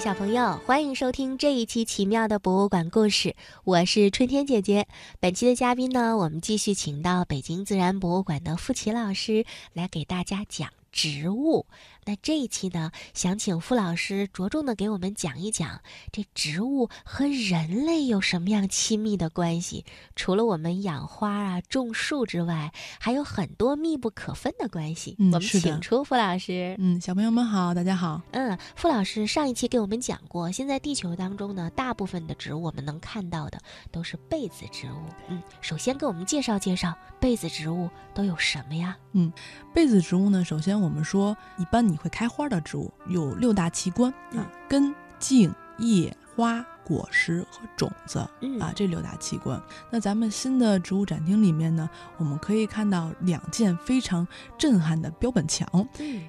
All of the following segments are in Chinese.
小朋友，欢迎收听这一期奇妙的博物馆故事，我是春天姐姐。本期的嘉宾呢，我们继续请到北京自然博物馆的付琪老师来给大家讲植物。那这一期呢，想请傅老师着重的给我们讲一讲这植物和人类有什么样亲密的关系。除了我们养花啊、种树之外，还有很多密不可分的关系。嗯，我们请出傅老师。嗯，小朋友们好，大家好。嗯，傅老师上一期给我们讲过，现在地球当中呢，大部分的植物我们能看到的都是被子植物。嗯，首先给我们介绍介绍被子植物都有什么呀？嗯，被子植物呢，首先我们说，一般你会开花的植物有六大器官啊，根、茎、叶、花、果实和种子啊，这六大器官。那咱们新的植物展厅里面呢，我们可以看到两件非常震撼的标本墙，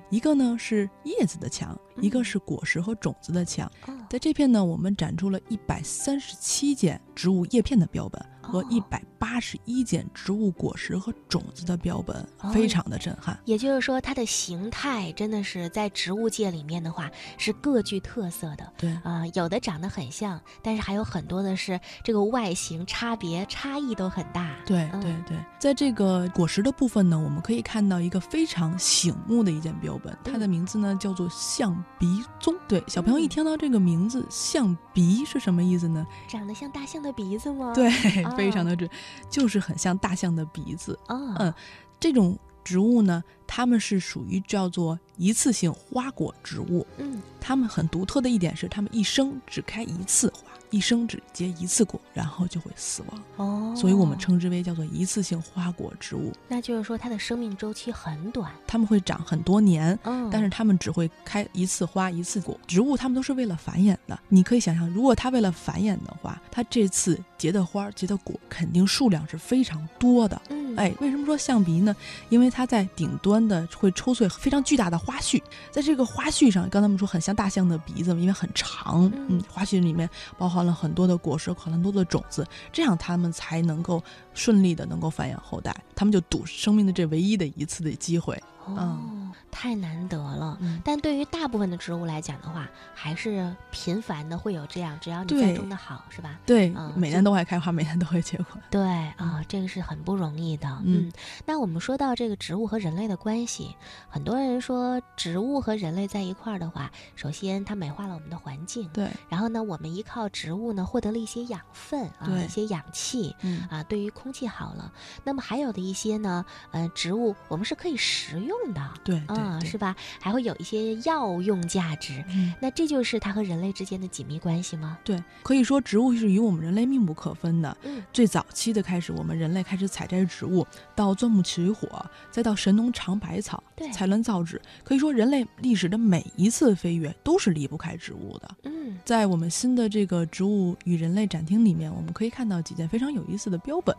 一个呢是叶子的墙，一个是果实和种子的墙。在这片呢，我们展出了一百三十七件植物叶片的标本。和一百八十一件植物果实和种子的标本，非常的震撼。也就是说，它的形态真的是在植物界里面的话是各具特色的。对啊，有的长得很像，但是还有很多的是这个外形差别差异都很大。对对对，在这个果实的部分呢，我们可以看到一个非常醒目的一件标本，它的名字呢叫做象鼻棕。对，小朋友一听到这个名字，象鼻是什么意思呢？长得像大象的鼻子吗？对。非常的准，就是很像大象的鼻子啊。嗯，这种植物呢，它们是属于叫做一次性花果植物。嗯，它们很独特的一点是，它们一生只开一次花。一生只结一次果，然后就会死亡哦，所以我们称之为叫做一次性花果植物。那就是说它的生命周期很短，它们会长很多年，嗯，但是它们只会开一次花一次果。植物它们都是为了繁衍的，你可以想象，如果它为了繁衍的话，它这次结的花结的果肯定数量是非常多的。嗯，哎，为什么说象鼻呢？因为它在顶端的会抽穗非常巨大的花序，在这个花序上，刚才我们说很像大象的鼻子，因为很长，嗯，花序里面包含。了很多的果实，很多的种子，这样它们才能够顺利的能够繁衍后代，它们就赌生命的这唯一的一次的机会。哦，太难得了。但对于大部分的植物来讲的话，还是频繁的会有这样，只要你栽种的好，是吧？对，嗯每年都会开花，每年都会结果。对啊，这个是很不容易的。嗯，那我们说到这个植物和人类的关系，很多人说植物和人类在一块儿的话，首先它美化了我们的环境。对。然后呢，我们依靠植物呢，获得了一些养分啊，一些氧气。嗯。啊，对于空气好了。那么还有的一些呢，呃，植物我们是可以食用。用的对啊，是吧？还会有一些药用价值，嗯那这就是它和人类之间的紧密关系吗？对，可以说植物是与我们人类密不可分的。嗯，最早期的开始，我们人类开始采摘植物，到钻木取火，再到神农尝百草，对，采卵造纸，可以说人类历史的每一次飞跃都是离不开植物的。嗯，在我们新的这个植物与人类展厅里面，我们可以看到几件非常有意思的标本，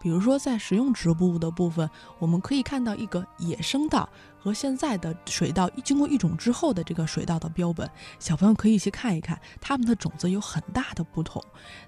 比如说在食用植物的部分，我们可以看到一个野生稻。和现在的水稻经过育种之后的这个水稻的标本，小朋友可以去看一看，它们的种子有很大的不同。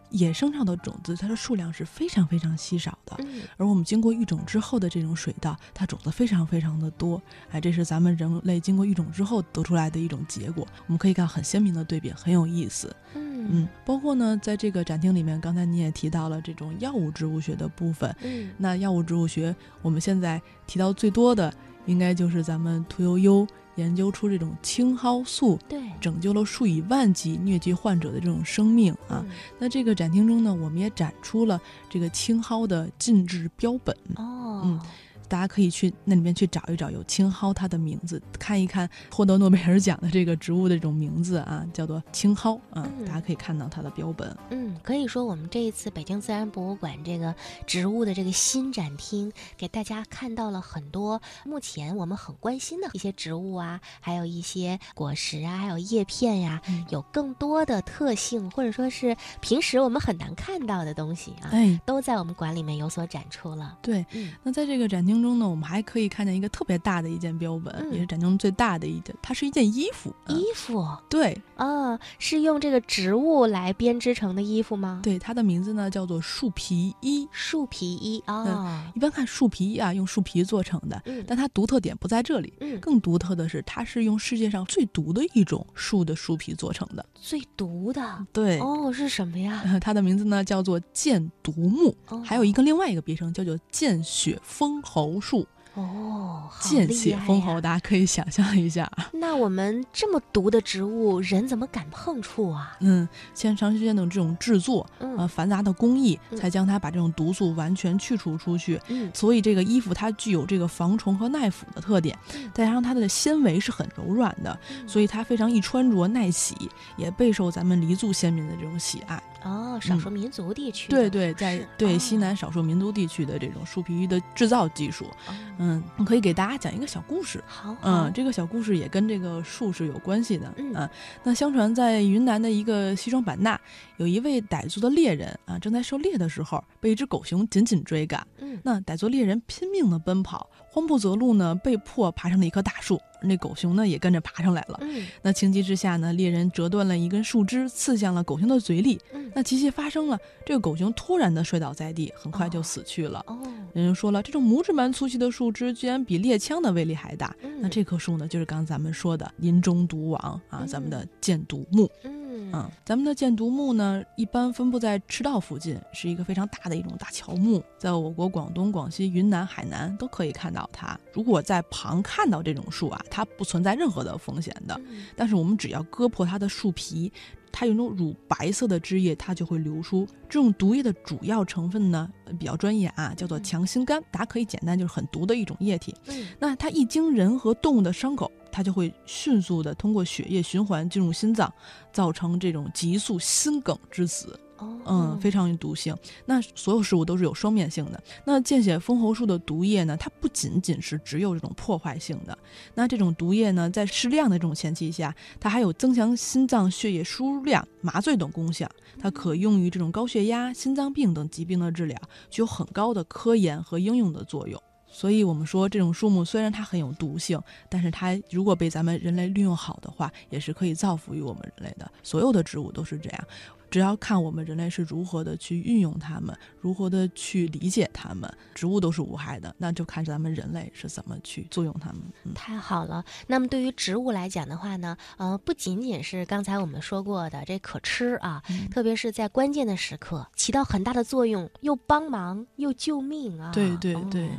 野生上的种子，它的数量是非常非常稀少的，而我们经过育种之后的这种水稻，它种子非常非常的多。哎，这是咱们人类经过育种之后得出来的一种结果。我们可以看很鲜明的对比，很有意思。嗯嗯，包括呢，在这个展厅里面，刚才你也提到了这种药物植物学的部分。嗯，那药物植物学，我们现在提到最多的。应该就是咱们屠呦呦研究出这种青蒿素，对，拯救了数以万计疟疾患者的这种生命啊。那这个展厅中呢，我们也展出了这个青蒿的禁制标本。哦，嗯。大家可以去那里面去找一找，有青蒿它的名字，看一看获得诺贝尔奖的这个植物的这种名字啊，叫做青蒿啊，大家可以看到它的标本。嗯，可以说我们这一次北京自然博物馆这个植物的这个新展厅，给大家看到了很多目前我们很关心的一些植物啊，还有一些果实啊，还有叶片呀，有更多的特性，或者说是平时我们很难看到的东西啊，哎，都在我们馆里面有所展出了。对，那在这个展厅中呢，我们还可以看见一个特别大的一件标本，也是展厅中最大的一件，它是一件衣服。衣服？对，啊，是用这个植物来编织成的衣服吗？对，它的名字呢叫做树皮衣。树皮衣啊，一般看树皮衣啊，用树皮做成的，但它独特点不在这里，嗯，更独特的是，它是用世界上最毒的一种树的树皮做成的。最毒的？对，哦，是什么呀？它的名字呢叫做箭毒木，还有一个另外一个别称叫做见血封喉树。哦，见血封喉，大家可以想象一下。那我们这么毒的植物，人怎么敢碰触啊？嗯，先长时间的这种制作，呃，繁杂的工艺，才将它把这种毒素完全去除出去。嗯，所以这个衣服它具有这个防虫和耐腐的特点，再加上它的纤维是很柔软的，所以它非常易穿着、耐洗，也备受咱们黎族先民的这种喜爱。哦，少数民族地区，对对，在对西南少数民族地区的这种树皮衣的制造技术，嗯，可以给大家讲一个小故事。好，嗯，这个小故事也跟这个树是有关系的。嗯，那相传在云南的一个西双版纳，有一位傣族的猎人啊，正在狩猎的时候，被一只狗熊紧紧追赶。嗯，那傣族猎人拼命的奔跑，慌不择路呢，被迫爬上了一棵大树。那狗熊呢也跟着爬上来了。嗯，那情急之下呢，猎人折断了一根树枝，刺向了狗熊的嘴里。嗯，那奇迹发生了，这个狗熊突然的摔倒在地，很快就死去了。哦，人就说了，这种拇指般粗细的树枝，居然比猎枪的威力还大。那这棵树呢，就是刚咱们说的林中毒王啊，咱们的箭毒木。嗯，咱们的箭毒木呢，一般分布在赤道附近，是一个非常大的一种大乔木，在我国广东、广西、云南、海南都可以看到它。如果在旁看到这种树啊，它不存在任何的风险的。但是我们只要割破它的树皮，它有那种乳白色的汁液，它就会流出。这种毒液的主要成分呢，比较专业啊，叫做强心苷，大家可以简单就是很毒的一种液体。那它一经人和动物的伤口。它就会迅速的通过血液循环进入心脏，造成这种急速心梗致死。嗯，非常有毒性。那所有事物都是有双面性的。那见血封喉术的毒液呢？它不仅仅是只有这种破坏性的。那这种毒液呢，在适量的这种前提下，它还有增强心脏血液输入量、麻醉等功效。它可用于这种高血压、心脏病等疾病的治疗，具有很高的科研和应用的作用。所以，我们说这种树木虽然它很有毒性，但是它如果被咱们人类利用好的话，也是可以造福于我们人类的。所有的植物都是这样。只要看我们人类是如何的去运用它们，如何的去理解它们，植物都是无害的，那就看咱们人类是怎么去作用它们。太好了。那么对于植物来讲的话呢，呃，不仅仅是刚才我们说过的这可吃啊，特别是在关键的时刻起到很大的作用，又帮忙又救命啊。对对对，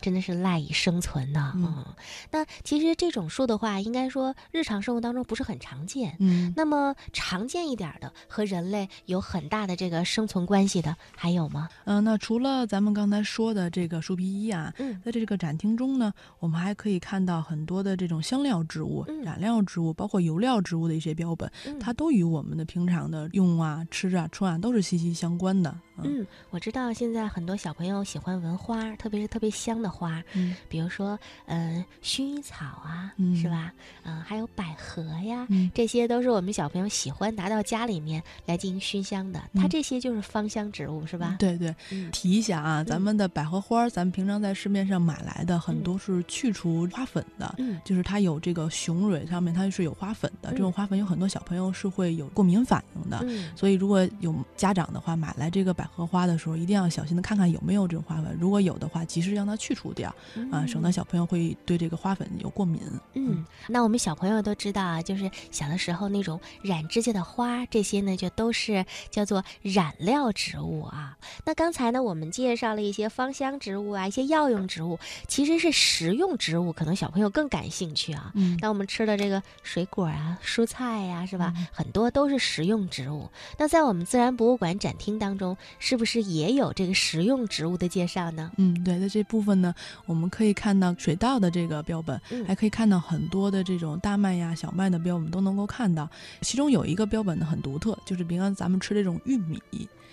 真的是赖以生存的。嗯，那其实这种树的话，应该说日常生活当中不是很常见。嗯，那么常见一点的和人类。有很大的这个生存关系的还有吗？嗯，那除了咱们刚才说的这个树皮衣啊，嗯，在这个展厅中呢，我们还可以看到很多的这种香料植物、染料植物，包括油料植物的一些标本，它都与我们的平常的用啊、吃啊、穿啊都是息息相关的。嗯，我知道现在很多小朋友喜欢闻花，特别是特别香的花，嗯，比如说嗯薰衣草啊，是吧？嗯，还有百合呀，这些都是我们小朋友喜欢拿到家里面来进行熏香的。它这些就是芳香植物，是吧？对对，提一下啊，咱们的百合花，咱们平常在市面上买来的很多是去除花粉的，嗯，就是它有这个雄蕊上面它是有花粉的，这种花粉有很多小朋友是会有过敏反应的，所以如果有家长的话买来这个百合花的时候，一定要小心的看看有没有这种花粉，如果有的话，及时让它去除掉，啊，省得小朋友会对这个花粉有过敏。嗯，那我们小朋友都知道啊，就是小的时候那种染指甲的花，这些呢就都是。叫做染料植物啊。那刚才呢，我们介绍了一些芳香植物啊，一些药用植物，其实是食用植物，可能小朋友更感兴趣啊。嗯，那我们吃的这个水果啊、蔬菜呀，是吧？很多都是食用植物。那在我们自然博物馆展厅当中，是不是也有这个食用植物的介绍呢？嗯，对，在这部分呢，我们可以看到水稻的这个标本，还可以看到很多的这种大麦呀、小麦的标本都能够看到。其中有一个标本呢很独特，就是平常咱们吃这种玉米。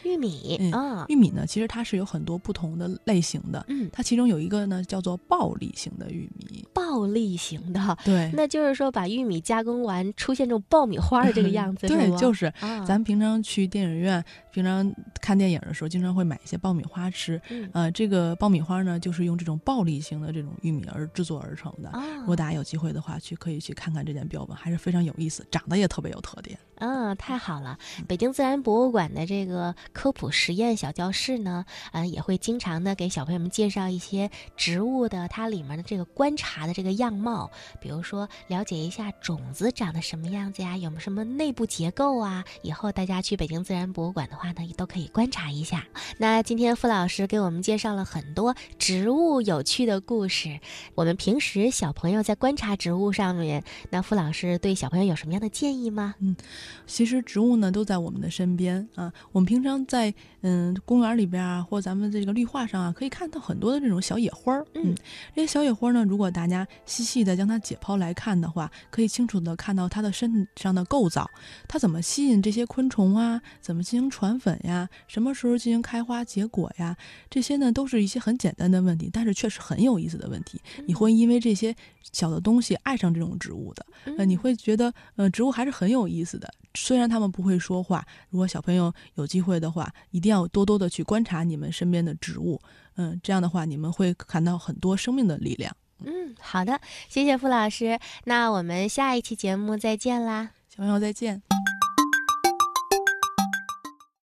玉米，嗯，玉米呢，其实它是有很多不同的类型的，嗯，它其中有一个呢叫做暴力型的玉米，暴力型的，对，那就是说把玉米加工完出现这种爆米花的这个样子，对，就是，咱们平常去电影院，平常看电影的时候，经常会买一些爆米花吃，呃，这个爆米花呢，就是用这种暴力型的这种玉米而制作而成的。如果大家有机会的话，去可以去看看这件标本，还是非常有意思，长得也特别有特点。嗯，太好了！北京北京自然博物馆的这个科普实验小教室呢，呃，也会经常的给小朋友们介绍一些植物的它里面的这个观察的这个样貌，比如说了解一下种子长得什么样子呀，有没有什么内部结构啊？以后大家去北京自然博物馆的话呢，也都可以观察一下。那今天付老师给我们介绍了很多植物有趣的故事。我们平时小朋友在观察植物上面，那付老师对小朋友有什么样的建议吗？嗯。其实植物呢都在我们的身边啊，我们平常在嗯公园里边啊，或咱们这个绿化上啊，可以看到很多的这种小野花儿。嗯，这些小野花呢，如果大家细细的将它解剖来看的话，可以清楚的看到它的身上的构造，它怎么吸引这些昆虫啊，怎么进行传粉呀，什么时候进行开花结果呀，这些呢都是一些很简单的问题，但是确实很有意思的问题。你会因为这些小的东西爱上这种植物的，呃，你会觉得呃植物还是很有意思的。虽然他们不会说话，如果小朋友有机会的话，一定要多多的去观察你们身边的植物，嗯，这样的话你们会看到很多生命的力量。嗯，好的，谢谢付老师，那我们下一期节目再见啦，小朋友再见。